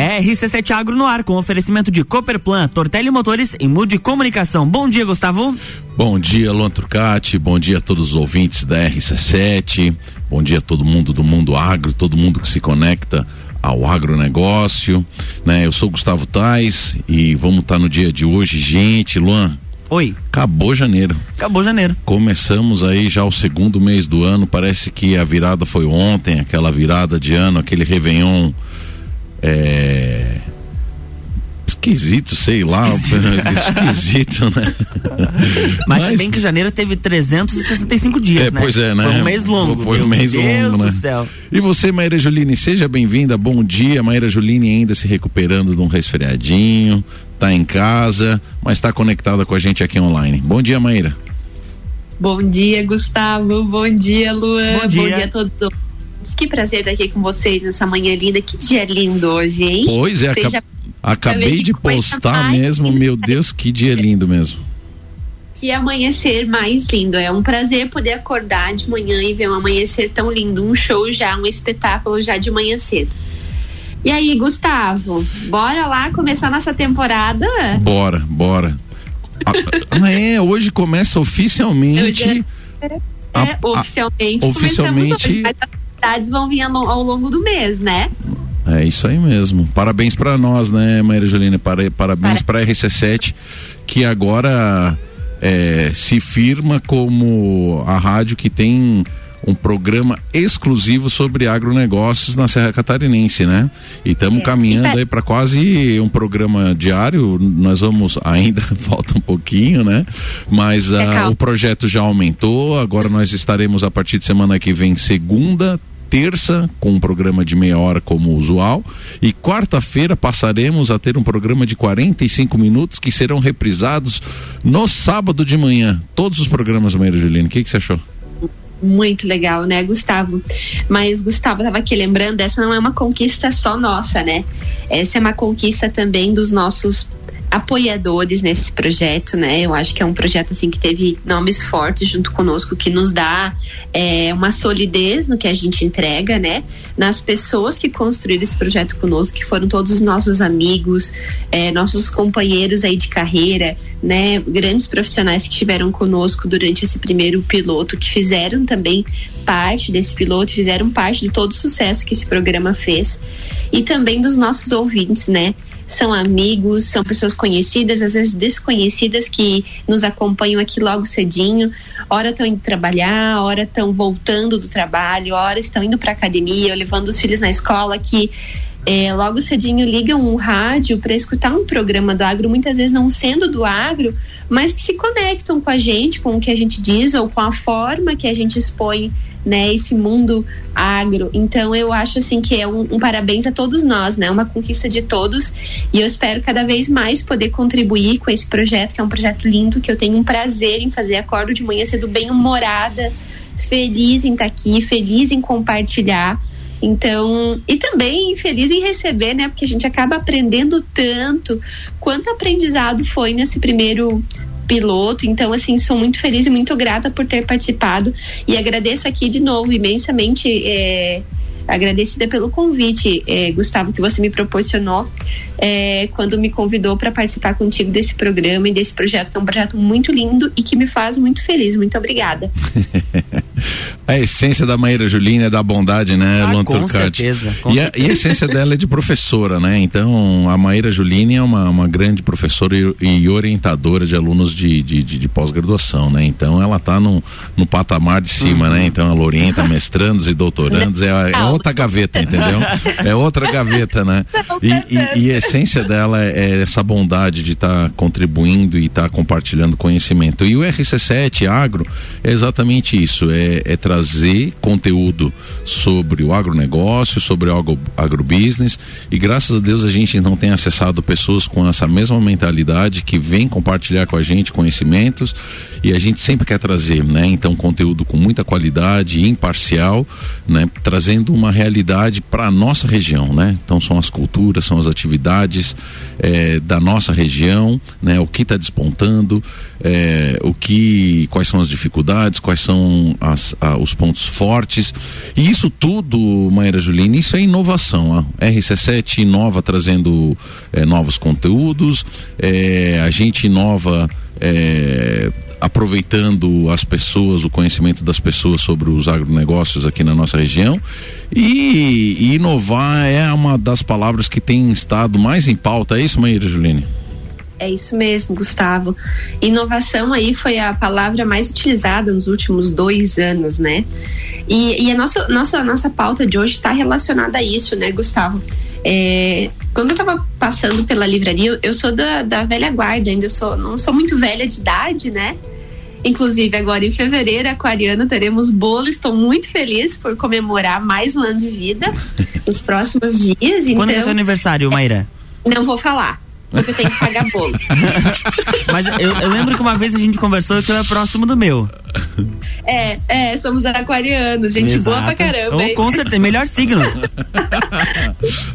RC7 Agro no ar com oferecimento de Cooperplan, Tortelli Motores e Mude Comunicação. Bom dia, Gustavo. Bom dia, Luan Turcati. Bom dia a todos os ouvintes da RC7. Bom dia a todo mundo do mundo agro, todo mundo que se conecta ao agronegócio, né? Eu sou Gustavo Tais e vamos estar tá no dia de hoje, gente, Luan. Oi. Acabou janeiro. Acabou janeiro. Começamos aí já o segundo mês do ano. Parece que a virada foi ontem, aquela virada de ano, aquele Réveillon. É, esquisito, sei lá, esquisito, né? Mas, Mas bem que janeiro teve 365 dias, é, né? Pois é, né? Foi um mês longo. Foi um mês Deus longo, do né? céu. E você, Maíra Juline, seja bem-vinda, bom dia. Maíra Juline ainda se recuperando de um resfriadinho, tá em casa, mas está conectada com a gente aqui online. Bom dia, Maíra. Bom dia, Gustavo. Bom dia, Luan. Bom dia, bom dia a todos. Que prazer estar aqui com vocês nessa manhã linda. Que dia lindo hoje, hein? Pois é, Seja... acabei de postar mesmo. Meu Deus, que dia lindo mesmo. Que amanhecer mais lindo. É um prazer poder acordar de manhã e ver um amanhecer tão lindo. Um show já, um espetáculo já de manhã cedo. E aí, Gustavo, bora lá começar nossa temporada? Bora, bora. ah, é, hoje começa oficialmente. Hoje é, é, a, oficialmente. A, oficialmente. Hoje, mas atividades vão vir ao, longo do mês, né? É isso aí mesmo. Parabéns para nós, né, Maria Juliana? Para, parabéns para a RC7, que agora é, se firma como a rádio que tem um programa exclusivo sobre agronegócios na Serra Catarinense, né? E estamos é. caminhando aí para quase um programa diário. Nós vamos ainda falta um pouquinho, né? Mas uh, o projeto já aumentou. Agora nós estaremos a partir de semana que vem segunda, terça com um programa de meia hora como usual e quarta-feira passaremos a ter um programa de 45 minutos que serão reprisados no sábado de manhã. Todos os programas, Maíra Juliana. O que, que você achou? Muito legal, né, Gustavo? Mas Gustavo estava aqui lembrando, essa não é uma conquista só nossa, né? Essa é uma conquista também dos nossos apoiadores nesse projeto, né? Eu acho que é um projeto assim que teve nomes fortes junto conosco que nos dá é, uma solidez no que a gente entrega, né? Nas pessoas que construíram esse projeto conosco, que foram todos os nossos amigos, é, nossos companheiros aí de carreira, né? Grandes profissionais que estiveram conosco durante esse primeiro piloto, que fizeram também parte desse piloto, fizeram parte de todo o sucesso que esse programa fez e também dos nossos ouvintes, né? São amigos, são pessoas conhecidas, às vezes desconhecidas que nos acompanham aqui logo cedinho. Ora estão indo trabalhar, ora estão voltando do trabalho, ora estão indo para academia, levando os filhos na escola que é, logo cedinho ligam um rádio para escutar um programa do agro, muitas vezes não sendo do agro, mas que se conectam com a gente, com o que a gente diz ou com a forma que a gente expõe né, esse mundo agro. Então eu acho assim que é um, um, parabéns a todos nós, né, uma conquista de todos. E eu espero cada vez mais poder contribuir com esse projeto, que é um projeto lindo, que eu tenho um prazer em fazer. Acordo de manhã cedo bem humorada, feliz em estar tá aqui, feliz em compartilhar. Então, e também feliz em receber, né? Porque a gente acaba aprendendo tanto. Quanto aprendizado foi nesse primeiro piloto. Então, assim, sou muito feliz e muito grata por ter participado. E agradeço aqui de novo imensamente. É, agradecida pelo convite, é, Gustavo, que você me proporcionou é, quando me convidou para participar contigo desse programa e desse projeto, que é um projeto muito lindo e que me faz muito feliz. Muito obrigada. a essência da Maíra Julina é da bondade, né, ah, Luan com Certeza, com e, a, e, a, essência dela é de professora, né? Então, a Maíra Julina é uma, uma grande professora e, e orientadora de alunos de, de, de, de pós-graduação, né? Então, ela está no, no patamar de cima, né? uhum. né? Então, ela orienta mestrandos e doutorandos, é, é outra gaveta, entendeu? É outra gaveta, né? E, e, e a essência dela é essa bondade de estar tá contribuindo e estar tá compartilhando conhecimento. E o RC7 Agro é exatamente isso, é, é trazer conteúdo sobre o agronegócio, sobre o agro, agrobusiness e graças a Deus a gente não tem acessado pessoas com essa mesma mentalidade que vem compartilhar com a gente conhecimentos e a gente sempre quer trazer, né? Então conteúdo com muita qualidade, imparcial, né? Trazendo uma realidade para a nossa região, né? Então são as culturas, são as atividades é, da nossa região, né? O que está despontando, é, o que, quais são as dificuldades, quais são as, a, os pontos fortes. E isso tudo, Maíra Juline, isso é inovação. A RC7 inova trazendo é, novos conteúdos, é, a gente inova. É, aproveitando as pessoas, o conhecimento das pessoas sobre os agronegócios aqui na nossa região. E, e inovar é uma das palavras que tem estado mais em pauta, é isso, Maíra Juline? É isso mesmo, Gustavo. Inovação aí foi a palavra mais utilizada nos últimos dois anos, né? E, e a nossa, nossa, nossa pauta de hoje está relacionada a isso, né, Gustavo? É, quando eu estava passando pela livraria, eu sou da, da velha guarda, ainda sou, não sou muito velha de idade, né? Inclusive, agora em fevereiro, aquariano, teremos bolo. Estou muito feliz por comemorar mais um ano de vida nos próximos dias. Quando é então, é teu aniversário, Maíra? Não vou falar porque eu tenho que pagar bolo. Mas eu, eu, lembro que uma vez a gente conversou que eu é próximo do meu. É, é, somos aquarianos, gente Exato. boa pra caramba. Oh, com certeza, melhor signo.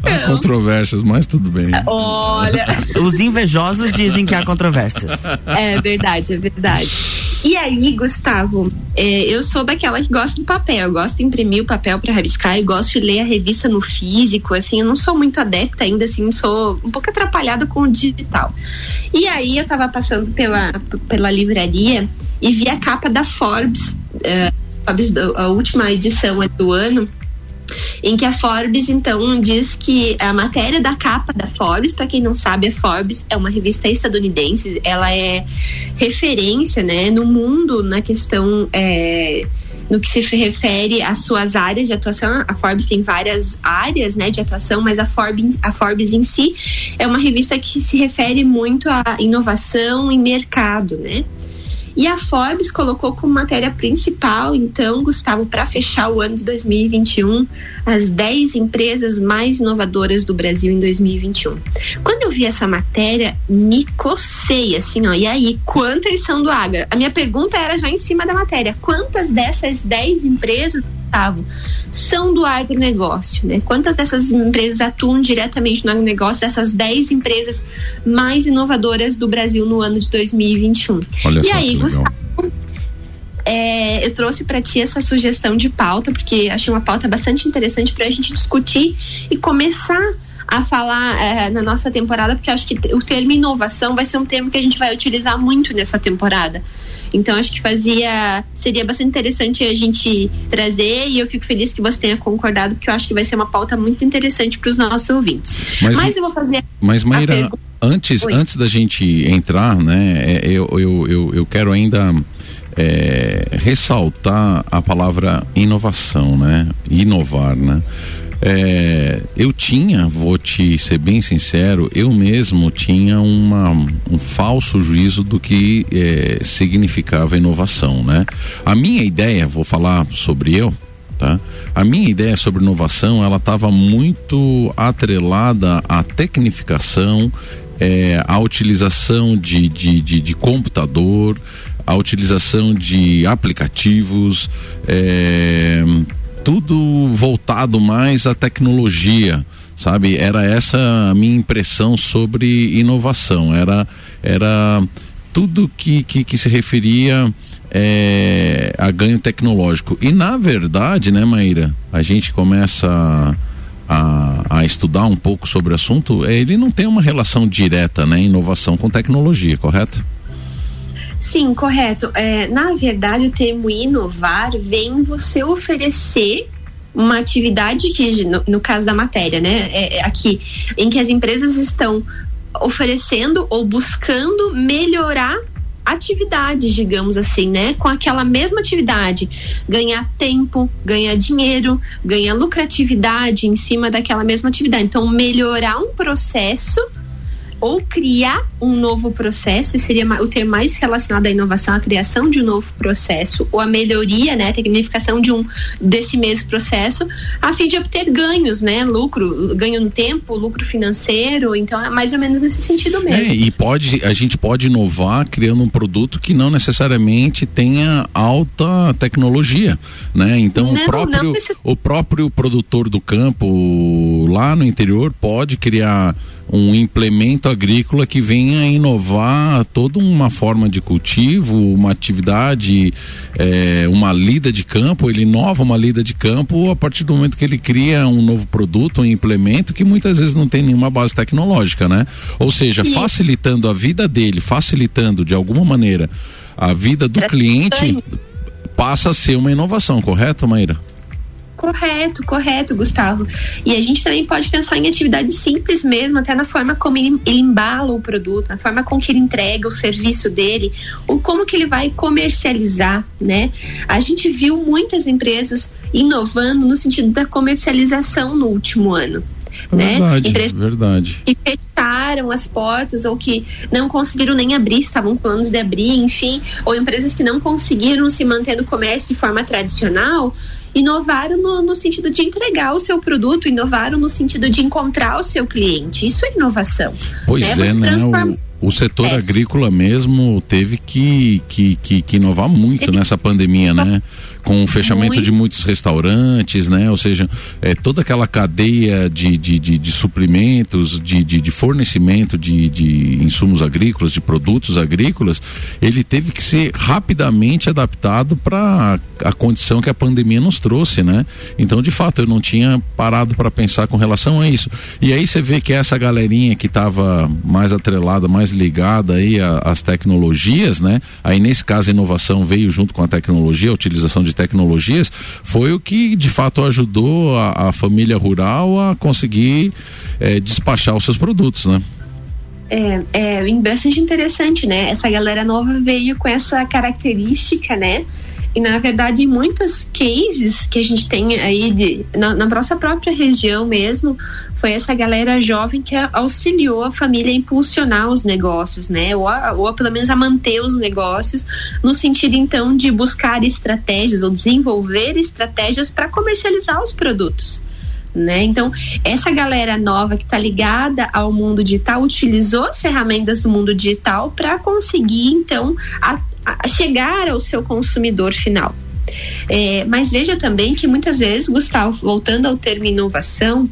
há controvérsias, mas tudo bem. Olha. Os invejosos dizem que há controvérsias. É verdade, é verdade. E aí, Gustavo, é, eu sou daquela que gosta do papel, eu gosto de imprimir o papel para rabiscar, eu gosto de ler a revista no físico, assim, eu não sou muito adepta ainda, assim, sou um pouco atrapalhada com o digital. E aí eu tava passando pela, pela livraria e vi a capa da Forbes, uh, Forbes a última edição do ano, em que a Forbes então diz que a matéria da capa da Forbes, para quem não sabe, a Forbes é uma revista estadunidense, ela é referência, né, no mundo na questão é, no que se refere às suas áreas de atuação. A Forbes tem várias áreas, né, de atuação, mas a Forbes, a Forbes em si é uma revista que se refere muito à inovação e mercado, né? E a Forbes colocou como matéria principal, então, Gustavo, para fechar o ano de 2021, as 10 empresas mais inovadoras do Brasil em 2021. Quando eu vi essa matéria, me cocei, assim, ó, e aí, quantas são do agro? A minha pergunta era já em cima da matéria: quantas dessas 10 empresas Gustavo, são do agronegócio, né? Quantas dessas empresas atuam diretamente no agronegócio, dessas 10 empresas mais inovadoras do Brasil no ano de 2021? Olha e aí, Gustavo, é, eu trouxe para ti essa sugestão de pauta, porque achei uma pauta bastante interessante para a gente discutir e começar a falar é, na nossa temporada, porque acho que o termo inovação vai ser um termo que a gente vai utilizar muito nessa temporada. Então acho que fazia seria bastante interessante a gente trazer e eu fico feliz que você tenha concordado porque eu acho que vai ser uma pauta muito interessante para os nossos ouvintes. Mas, mas eu vou fazer. Mas Maíra, antes Oi. antes da gente entrar, né? É, eu, eu, eu, eu quero ainda é, ressaltar a palavra inovação, né? Inovar, né? É, eu tinha, vou te ser bem sincero, eu mesmo tinha uma, um falso juízo do que é, significava inovação, né? A minha ideia, vou falar sobre eu, tá? A minha ideia sobre inovação, ela estava muito atrelada à tecnificação, é, à utilização de, de, de, de computador, a utilização de aplicativos, é, tudo voltado mais à tecnologia, sabe? Era essa a minha impressão sobre inovação. Era, era tudo que, que, que se referia é, a ganho tecnológico. E na verdade, né, Maíra, a gente começa a, a, estudar um pouco sobre o assunto, ele não tem uma relação direta, né, inovação com tecnologia, correto? Sim, correto. É, na verdade, o termo inovar vem você oferecer uma atividade que, no, no caso da matéria, né, é, é aqui, em que as empresas estão oferecendo ou buscando melhorar atividades, digamos assim, né? Com aquela mesma atividade, ganhar tempo, ganhar dinheiro, ganhar lucratividade em cima daquela mesma atividade. Então, melhorar um processo ou criar um novo processo, e seria o termo mais relacionado à inovação, a criação de um novo processo, ou a melhoria, né, a tecnificação de um desse mesmo processo, a fim de obter ganhos, né, lucro, ganho no tempo, lucro financeiro, então é mais ou menos nesse sentido mesmo. É, e pode, a gente pode inovar criando um produto que não necessariamente tenha alta tecnologia, né? Então não, o próprio o próprio produtor do campo lá no interior pode criar um implemento agrícola que venha inovar toda uma forma de cultivo, uma atividade, é, uma lida de campo, ele inova uma lida de campo a partir do momento que ele cria um novo produto, um implemento que muitas vezes não tem nenhuma base tecnológica, né? Ou seja, facilitando a vida dele, facilitando de alguma maneira a vida do cliente, passa a ser uma inovação, correto, Maíra? Correto, correto, Gustavo. E a gente também pode pensar em atividades simples mesmo, até na forma como ele, ele, embala o produto, na forma com que ele entrega o serviço dele, ou como que ele vai comercializar, né? A gente viu muitas empresas inovando no sentido da comercialização no último ano. Né? Verdade, né? verdade. Que fecharam as portas ou que não conseguiram nem abrir, estavam com planos de abrir, enfim, ou empresas que não conseguiram se manter no comércio de forma tradicional, inovaram no, no, sentido de entregar o seu produto, inovaram no sentido de encontrar o seu cliente. Isso é inovação. Pois né? é, né? Transforma... O, o setor agrícola mesmo teve que, que, que, que inovar muito teve... nessa pandemia, né? com o fechamento Muito. de muitos restaurantes, né? Ou seja, é, toda aquela cadeia de, de, de, de suprimentos, de, de, de, fornecimento de, de insumos agrícolas, de produtos agrícolas, ele teve que ser rapidamente adaptado para a condição que a pandemia nos trouxe, né? Então, de fato, eu não tinha parado para pensar com relação a isso. E aí você vê que essa galerinha que estava mais atrelada, mais ligada aí às tecnologias, né? Aí nesse caso a inovação veio junto com a tecnologia, a utilização de tecnologias, foi o que de fato ajudou a, a família rural a conseguir é, despachar os seus produtos, né? É, é bastante interessante, né? Essa galera nova veio com essa característica, né? E na verdade, muitos cases que a gente tem aí de, na, na nossa própria região mesmo, foi essa galera jovem que auxiliou a família a impulsionar os negócios, né? Ou, a, ou a, pelo menos a manter os negócios, no sentido então de buscar estratégias ou desenvolver estratégias para comercializar os produtos. Né? Então, essa galera nova que está ligada ao mundo digital utilizou as ferramentas do mundo digital para conseguir, então, a, a chegar ao seu consumidor final. É, mas veja também que muitas vezes, Gustavo, voltando ao termo inovação,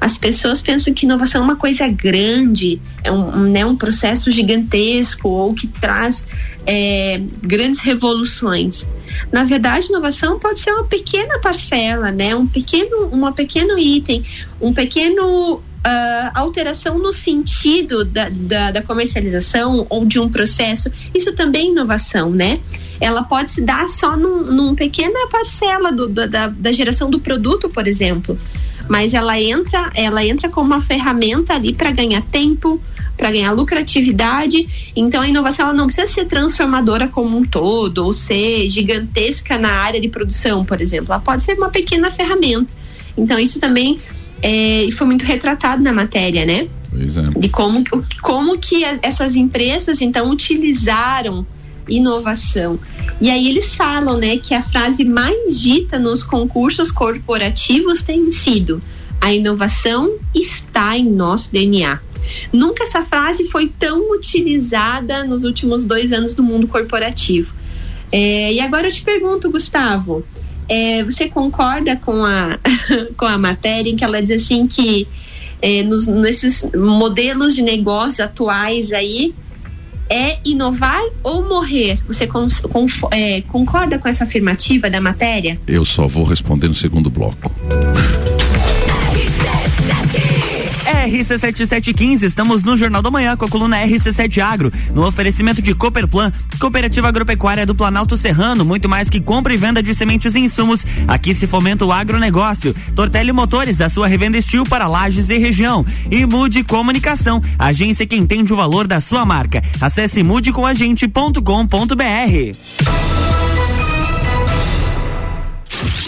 as pessoas pensam que inovação é uma coisa grande, é um, né, um processo gigantesco ou que traz é, grandes revoluções. Na verdade, inovação pode ser uma pequena parcela, né, um pequeno, uma pequeno item, um pequeno Uh, alteração no sentido da, da, da, comercialização ou de um processo, isso também é inovação, né? ela pode se dar só num, num pequena parcela do, da, da geração do produto, por exemplo. Mas ela entra, ela entra como uma ferramenta ali para ganhar tempo, para ganhar lucratividade. Então a inovação ela não precisa ser transformadora como um todo ou ser gigantesca na área de produção, por exemplo. Ela pode ser uma pequena ferramenta. Então isso também é, foi muito retratado na matéria, né? É. De como, como que essas empresas então utilizaram inovação. E aí eles falam, né, que a frase mais dita nos concursos corporativos tem sido: a inovação está em nosso DNA. Nunca essa frase foi tão utilizada nos últimos dois anos no mundo corporativo. É, e agora eu te pergunto, Gustavo, é, você concorda com a, com a matéria em que ela diz assim que é, nos, nesses modelos de negócios atuais aí, é inovar ou morrer? Você é, concorda com essa afirmativa da matéria? Eu só vou responder no segundo bloco. RC7715, estamos no Jornal da Manhã com a coluna RC7 Agro, no oferecimento de Cooperplan, Cooperativa Agropecuária do Planalto Serrano, muito mais que compra e venda de sementes e insumos. Aqui se fomenta o agronegócio. Tortelli Motores, a sua revenda estil para lajes e região. E Mude Comunicação, agência que entende o valor da sua marca. Acesse mudecomagente.com.br.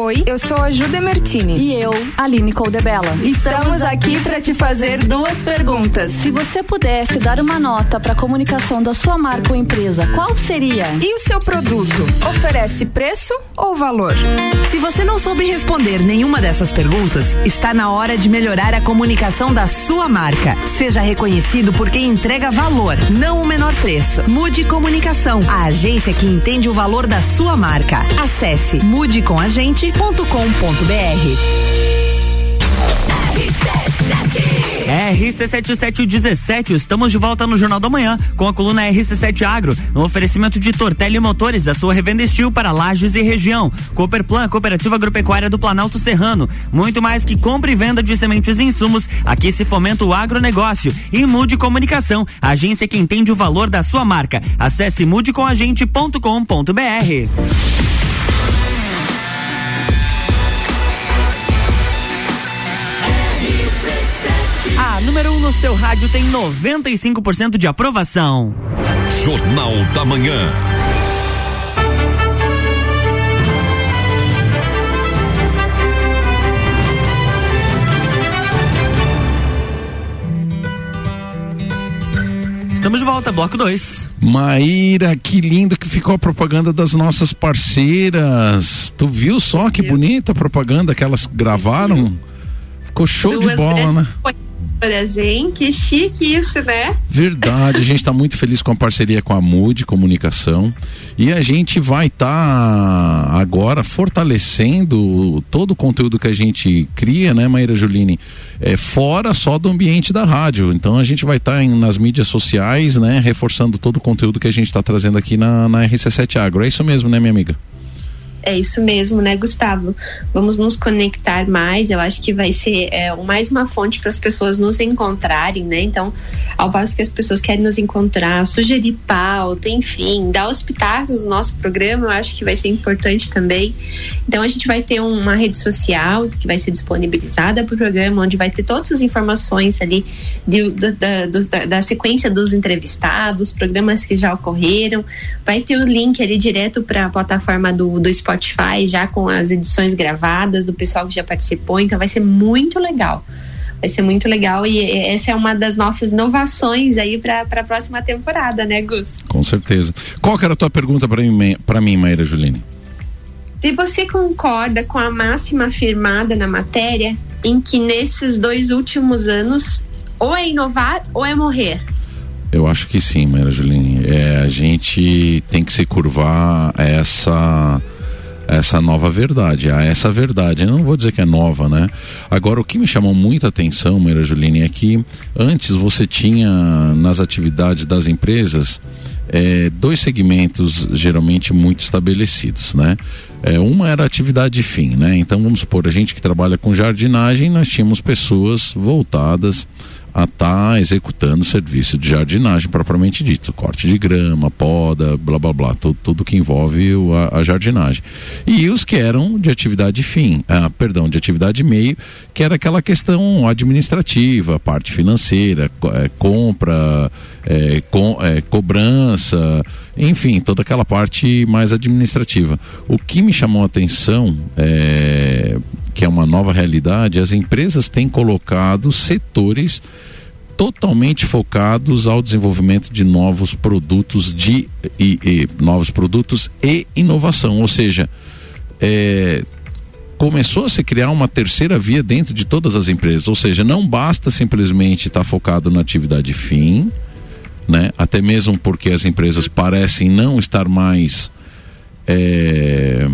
Oi, eu sou a Ju Demertini. E eu, Aline Coldebella. Estamos aqui para te fazer duas perguntas. Se você pudesse dar uma nota para a comunicação da sua marca ou empresa, qual seria? E o seu produto? Oferece preço ou valor? Se você não soube responder nenhuma dessas perguntas, está na hora de melhorar a comunicação da sua marca. Seja reconhecido por quem entrega valor, não o menor preço. Mude Comunicação, a agência que entende o valor da sua marca. Acesse mudecomagente.com.br. RC7717, estamos de volta no Jornal da Manhã com a coluna RC7 Agro, no oferecimento de Tortelli Motores, a sua revenda Estil para lajes e região. Cooperplan, Cooperativa Agropecuária do Planalto Serrano. Muito mais que compra e venda de sementes e insumos, aqui se fomenta o agronegócio. E Mude Comunicação, agência que entende o valor da sua marca. Acesse mudecomagente.com.br. número 1 um no seu rádio tem 95% de aprovação. Jornal da Manhã. Estamos de volta, bloco 2. Maíra, que lindo que ficou a propaganda das nossas parceiras. Tu viu só que bonita a propaganda que elas gravaram? Ficou show Duas de bola, né? Apoiadoras, hein? Que chique isso, né? Verdade, a gente está muito feliz com a parceria com a MUD Comunicação e a gente vai estar agora fortalecendo todo o conteúdo que a gente cria, né, Maíra Juline, é, fora só do ambiente da rádio. Então a gente vai estar nas mídias sociais, né, reforçando todo o conteúdo que a gente está trazendo aqui na, na RC7 Agro. É isso mesmo, né, minha amiga? É isso mesmo, né, Gustavo? Vamos nos conectar mais. Eu acho que vai ser é, mais uma fonte para as pessoas nos encontrarem, né? Então, ao passo que as pessoas querem nos encontrar, sugerir pauta, enfim, dar os pitacos no nosso programa, eu acho que vai ser importante também. Então, a gente vai ter uma rede social que vai ser disponibilizada para o programa, onde vai ter todas as informações ali de, da, da, da sequência dos entrevistados, programas que já ocorreram. Vai ter o link ali direto para a plataforma do, do Spotify Spotify, já com as edições gravadas do pessoal que já participou, então vai ser muito legal. Vai ser muito legal e essa é uma das nossas inovações aí para a próxima temporada, né, Gus? Com certeza. Qual que era a tua pergunta para mim, para mim, Maíra Juline? Se você concorda com a máxima afirmada na matéria em que nesses dois últimos anos ou é inovar ou é morrer? Eu acho que sim, Maíra Juline. É, a gente tem que se curvar a essa essa nova verdade, a essa verdade. Eu não vou dizer que é nova, né? Agora, o que me chamou muita atenção, Maíra Juline, é que antes você tinha nas atividades das empresas é, dois segmentos geralmente muito estabelecidos, né? É, uma era atividade fim, né? Então vamos supor, a gente que trabalha com jardinagem, nós tínhamos pessoas voltadas a estar tá executando serviço de jardinagem propriamente dito, corte de grama, poda, blá blá blá, tudo, tudo que envolve o, a, a, jardinagem. E os que eram de atividade fim, ah, perdão, de atividade meio, que era aquela questão administrativa, parte financeira, é, compra, é, com, é, cobrança, enfim, toda aquela parte mais administrativa. O que me chamou a atenção é que é uma nova realidade, as empresas têm colocado setores totalmente focados ao desenvolvimento de novos produtos de e, e novos produtos e inovação, ou seja, é, começou a se criar uma terceira via dentro de todas as empresas, ou seja, não basta simplesmente estar focado na atividade fim, né? Até mesmo porque as empresas parecem não estar mais é,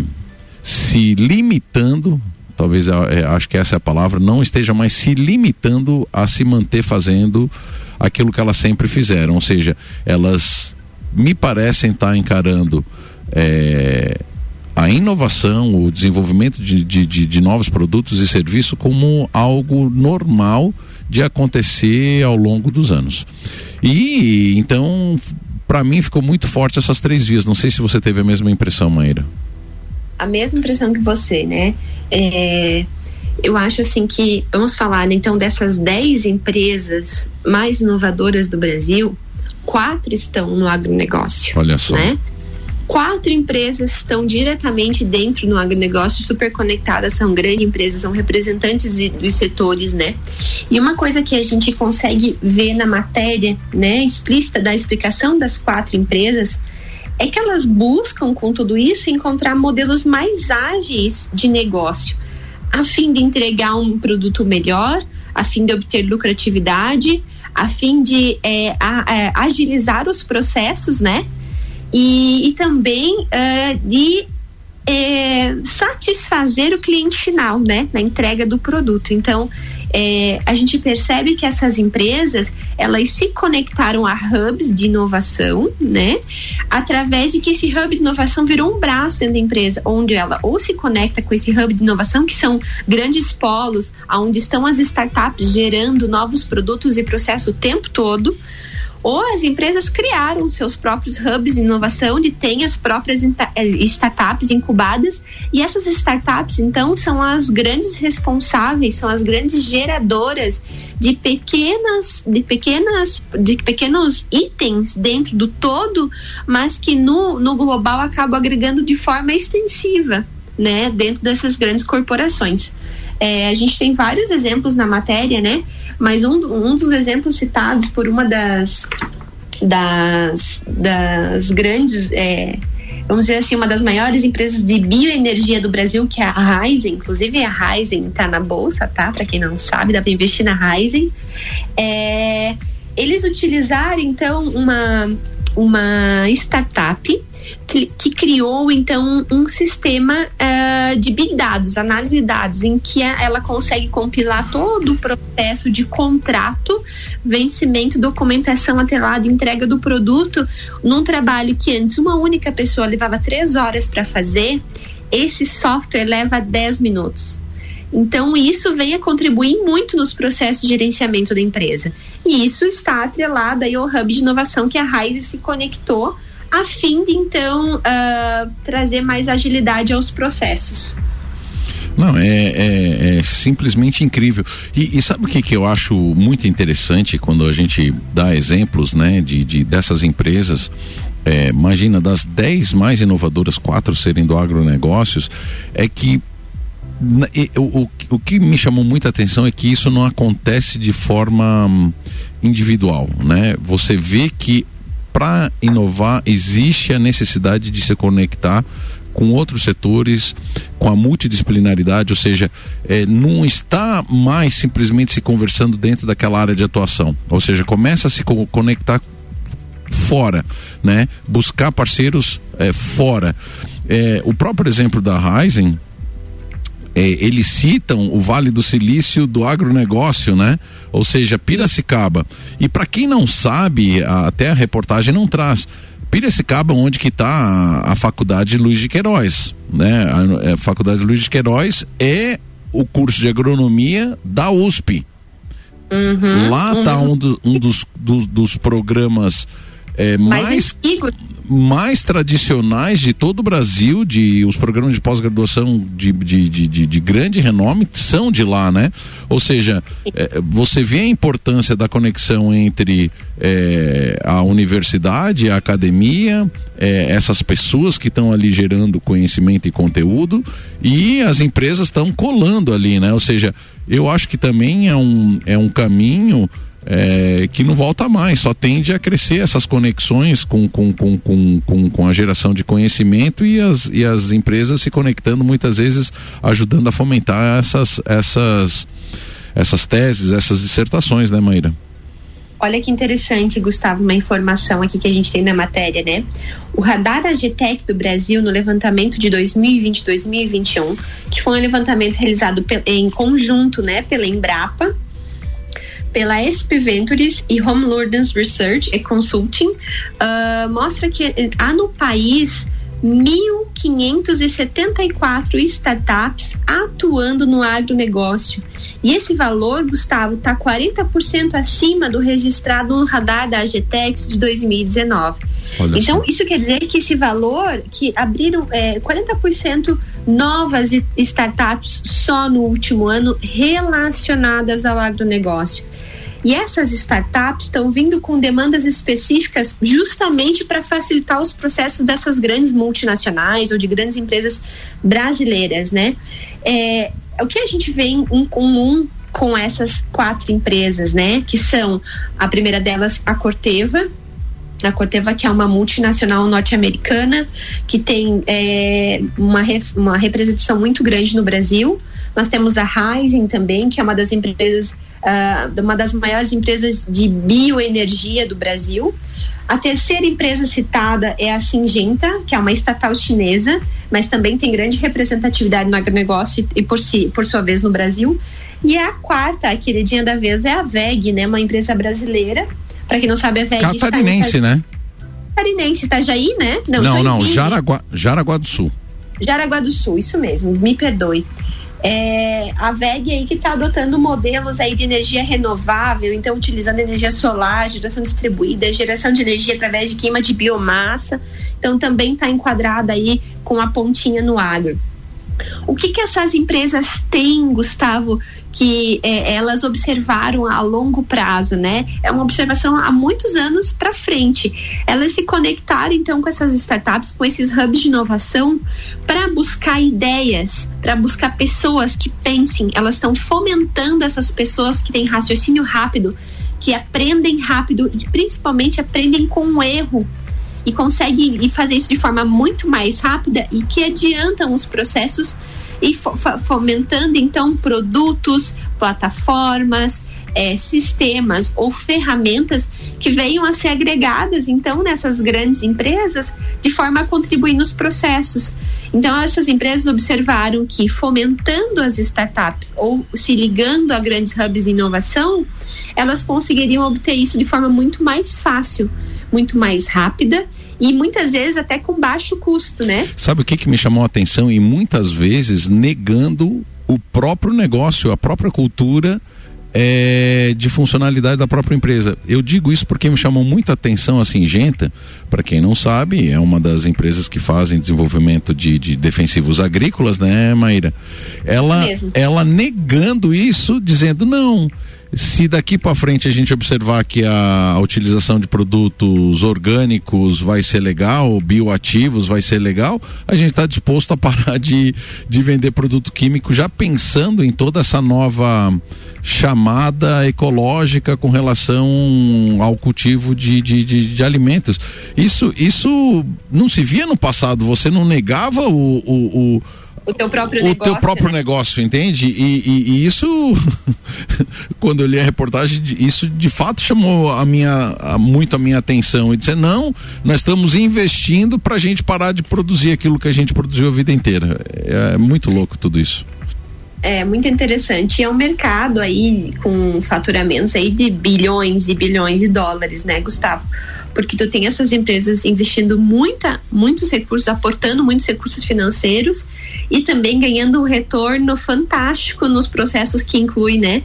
se limitando talvez é, acho que essa é a palavra, não esteja mais se limitando a se manter fazendo aquilo que elas sempre fizeram. Ou seja, elas me parecem estar encarando é, a inovação, o desenvolvimento de, de, de, de novos produtos e serviços como algo normal de acontecer ao longo dos anos. E então, para mim ficou muito forte essas três vias. Não sei se você teve a mesma impressão, Maíra. A mesma impressão que você, né? É, eu acho assim que, vamos falar né, então dessas 10 empresas mais inovadoras do Brasil, quatro estão no agronegócio. Olha só. Né? Quatro empresas estão diretamente dentro do agronegócio, super conectadas, são grandes empresas, são representantes de, dos setores, né? E uma coisa que a gente consegue ver na matéria, né, explícita da explicação das quatro empresas, é que elas buscam, com tudo isso, encontrar modelos mais ágeis de negócio a fim de entregar um produto melhor, a fim de obter lucratividade, a fim de é, a, a, é, agilizar os processos, né? E, e também uh, de é, satisfazer o cliente final, né? Na entrega do produto. Então, é, a gente percebe que essas empresas elas se conectaram a hubs de inovação, né? Através de que esse hub de inovação virou um braço dentro da empresa, onde ela ou se conecta com esse hub de inovação, que são grandes polos, onde estão as startups gerando novos produtos e processo o tempo todo, ou as empresas criaram seus próprios hubs de inovação, onde tem as próprias eh, startups incubadas, e essas startups, então, são as grandes responsáveis, são as grandes geradoras de pequenas, de pequenas, de pequenos itens dentro do todo, mas que no, no global acabam agregando de forma extensiva, né, dentro dessas grandes corporações. É, a gente tem vários exemplos na matéria, né? Mas um, um dos exemplos citados por uma das, das, das grandes. É, vamos dizer assim, uma das maiores empresas de bioenergia do Brasil, que é a Raizen, inclusive a Raizen está na bolsa, tá? Para quem não sabe, dá para investir na Raizen. É, eles utilizaram então uma uma startup que, que criou então um sistema uh, de big dados, análise de dados, em que ela consegue compilar todo o processo de contrato, vencimento, documentação atrelada, entrega do produto, num trabalho que antes uma única pessoa levava três horas para fazer, esse software leva 10 minutos. Então, isso vem a contribuir muito nos processos de gerenciamento da empresa. E isso está atrelado aí ao hub de inovação que a Raiz se conectou a fim de então uh, trazer mais agilidade aos processos. Não, é, é, é, simplesmente incrível. E, e sabe o que, que eu acho muito interessante quando a gente dá exemplos né, de, de dessas empresas? É, imagina, das 10 mais inovadoras, quatro serem do agronegócios, é que o, o, o que me chamou muita atenção é que isso não acontece de forma hum, individual, né? Você vê que para inovar existe a necessidade de se conectar com outros setores, com a multidisciplinaridade, ou seja, é, não está mais simplesmente se conversando dentro daquela área de atuação, ou seja, começa a se co conectar fora, né? Buscar parceiros é, fora. É, o próprio exemplo da Ryzen, é, eles citam o Vale do Silício do agronegócio, né? Ou seja, Piracicaba. E para quem não sabe, até a reportagem não traz. Piracicaba, onde que está a, a, faculdade Luiz de Queiroz, né? A, a faculdade Luiz de Queiroz é o curso de agronomia da USP. Uhum, Lá está um, do, um dos, do, dos programas é, mais, mais antigos mais tradicionais de todo o Brasil, de os programas de pós-graduação de, de, de, de, grande renome são de lá, né? Ou seja, é, você vê a importância da conexão entre é, a universidade, a academia, é, essas pessoas que estão ali gerando conhecimento e conteúdo e as empresas estão colando ali, né? Ou seja, eu acho que também é um, é um caminho é, que não volta mais, só tende a crescer essas conexões com, com, com, com, com, com a geração de conhecimento e as, e as empresas se conectando muitas vezes ajudando a fomentar essas, essas, essas teses, essas dissertações, né, Maíra? Olha que interessante, Gustavo, uma informação aqui que a gente tem na matéria, né? O radar Agitec do Brasil no levantamento de 2020-2021, que foi um levantamento realizado em conjunto, né, pela Embrapa, pela SP Ventures e Home Lordens Research e Consulting uh, mostra que há no país 1.574 startups atuando no agronegócio. E esse valor, Gustavo, está 40% acima do registrado no radar da Agtex de 2019. Olha então, só. isso quer dizer que esse valor, que abriram é, 40% novas startups só no último ano relacionadas ao agronegócio. E essas startups estão vindo com demandas específicas justamente para facilitar os processos dessas grandes multinacionais ou de grandes empresas brasileiras, né? É, o que a gente vê em comum com essas quatro empresas, né? Que são a primeira delas, a Corteva, a Corteva, que é uma multinacional norte-americana, que tem é, uma, uma representação muito grande no Brasil. Nós temos a Rising também, que é uma das empresas, uh, uma das maiores empresas de bioenergia do Brasil. A terceira empresa citada é a Singenta, que é uma estatal chinesa, mas também tem grande representatividade no agronegócio e por, si, por sua vez no Brasil. E a quarta, a queridinha da vez, é a VEG, né, uma empresa brasileira para quem não sabe, a VEG Catarinense, né? Catarinense, Itajaí, né? Não, não, não Jaraguá, Jaraguá do Sul. Jaraguá do Sul, isso mesmo, me perdoe. É, a VEG aí que está adotando modelos aí de energia renovável, então utilizando energia solar, geração distribuída, geração de energia através de queima de biomassa, então também está enquadrada aí com a pontinha no agro. O que, que essas empresas têm, Gustavo, que é, elas observaram a longo prazo, né? É uma observação há muitos anos para frente. Elas se conectaram então com essas startups, com esses hubs de inovação, para buscar ideias, para buscar pessoas que pensem. Elas estão fomentando essas pessoas que têm raciocínio rápido, que aprendem rápido e principalmente aprendem com o erro e conseguem fazer isso de forma muito mais rápida e que adiantam os processos e fomentando então produtos, plataformas, é, sistemas ou ferramentas que venham a ser agregadas então nessas grandes empresas de forma a contribuir nos processos. Então essas empresas observaram que fomentando as startups ou se ligando a grandes hubs de inovação, elas conseguiriam obter isso de forma muito mais fácil, muito mais rápida e muitas vezes até com baixo custo, né? Sabe o que, que me chamou a atenção e muitas vezes negando o próprio negócio, a própria cultura é, de funcionalidade da própria empresa. Eu digo isso porque me chamou muita atenção a Singenta, para quem não sabe, é uma das empresas que fazem desenvolvimento de, de defensivos agrícolas, né, Maíra? Ela, ela negando isso, dizendo não se daqui para frente a gente observar que a, a, utilização de produtos orgânicos vai ser legal, bioativos vai ser legal, a gente está disposto a parar de, de vender produto químico já pensando em toda essa nova chamada ecológica com relação ao cultivo de, de, de, de alimentos. Isso, isso não se via no passado, você não negava o, o, o o teu próprio o negócio. Teu próprio né? negócio, entende? E, e, e isso, quando eu li a reportagem, isso de fato chamou a minha, a, muito a minha atenção. E dizer, não, nós estamos investindo para a gente parar de produzir aquilo que a gente produziu a vida inteira. É, é muito louco tudo isso. É muito interessante. É um mercado aí com faturamentos aí de bilhões e bilhões de dólares, né, Gustavo? Porque tu tem essas empresas investindo muita, muitos recursos, aportando muitos recursos financeiros e também ganhando um retorno fantástico nos processos que inclui, né?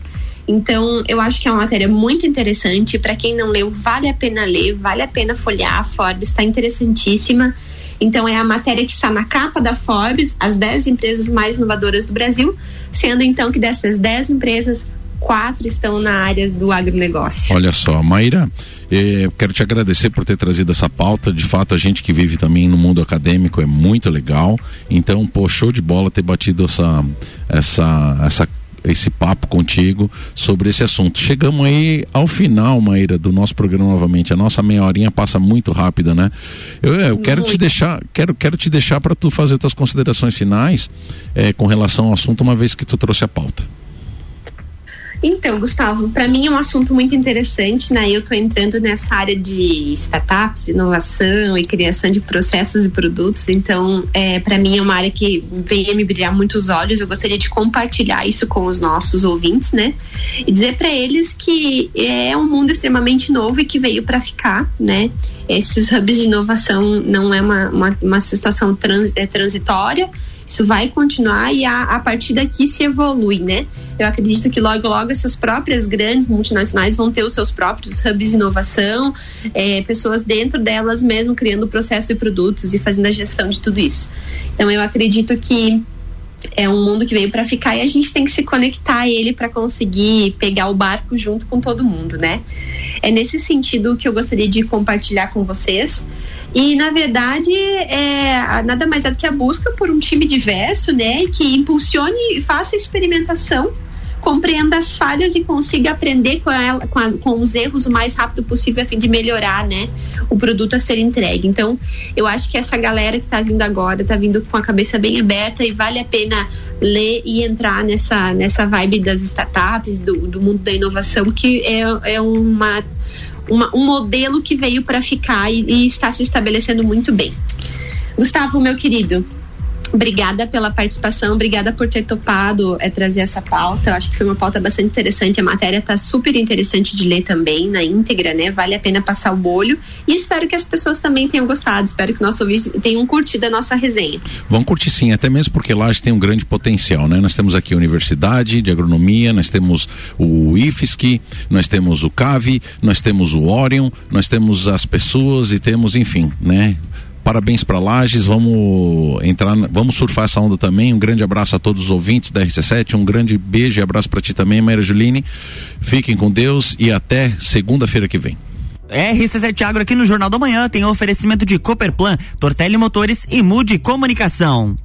Então, eu acho que é uma matéria muito interessante. Para quem não leu, vale a pena ler, vale a pena folhear. A Forbes está interessantíssima. Então, é a matéria que está na capa da Forbes, as 10 empresas mais inovadoras do Brasil, sendo então que dessas 10 empresas, quatro estão na área do agronegócio. Olha só, Maíra, eh, quero te agradecer por ter trazido essa pauta. De fato, a gente que vive também no mundo acadêmico é muito legal. Então, pô, show de bola ter batido essa, essa, essa esse papo contigo sobre esse assunto. Chegamos aí ao final, Maíra, do nosso programa novamente. A nossa meia horinha passa muito rápida, né? Eu, eu quero muito. te deixar, quero, quero te deixar para tu fazer tuas considerações finais eh, com relação ao assunto, uma vez que tu trouxe a pauta. Então, Gustavo, para mim é um assunto muito interessante, né? Eu estou entrando nessa área de startups, inovação e criação de processos e produtos. Então, é, para mim é uma área que vem a me brilhar muitos olhos. Eu gostaria de compartilhar isso com os nossos ouvintes, né? E dizer para eles que é um mundo extremamente novo e que veio para ficar, né? Esses hubs de inovação não é uma, uma, uma situação trans, é, transitória isso vai continuar e a, a partir daqui se evolui, né? Eu acredito que logo, logo essas próprias grandes multinacionais vão ter os seus próprios hubs de inovação, é, pessoas dentro delas mesmo criando processos e produtos e fazendo a gestão de tudo isso. Então eu acredito que é um mundo que veio para ficar e a gente tem que se conectar a ele para conseguir pegar o barco junto com todo mundo, né? É nesse sentido que eu gostaria de compartilhar com vocês. E, na verdade, é, nada mais é do que a busca por um time diverso, né? Que impulsione e faça experimentação compreenda as falhas e consiga aprender com, ela, com, a, com, os erros o mais rápido possível a fim de melhorar, né, o produto a ser entregue. Então, eu acho que essa galera que está vindo agora está vindo com a cabeça bem aberta e vale a pena ler e entrar nessa nessa vibe das startups, do, do mundo da inovação, que é, é uma uma, um modelo que veio para ficar e, e está se estabelecendo muito bem. Gustavo, meu querido, Obrigada pela participação, obrigada por ter topado é, trazer essa pauta. Eu acho que foi uma pauta bastante interessante. A matéria está super interessante de ler também, na íntegra, né? Vale a pena passar o bolho. E espero que as pessoas também tenham gostado. Espero que nossos ouvintes tenham curtido a nossa resenha. Vão curtir sim, até mesmo porque lá gente tem um grande potencial, né? Nós temos aqui a Universidade de Agronomia, nós temos o IFSC, nós temos o CAVI, nós temos o Orion, nós temos as pessoas e temos, enfim, né? Parabéns para Lages, vamos entrar, vamos surfar essa onda também. Um grande abraço a todos os ouvintes da RC7, um grande beijo e abraço para ti também, Maíra Juline. Fiquem com Deus e até segunda-feira que vem. RC7 Agro aqui no Jornal da Manhã tem oferecimento de Cooperplan, Tortelli Motores e Mude Comunicação.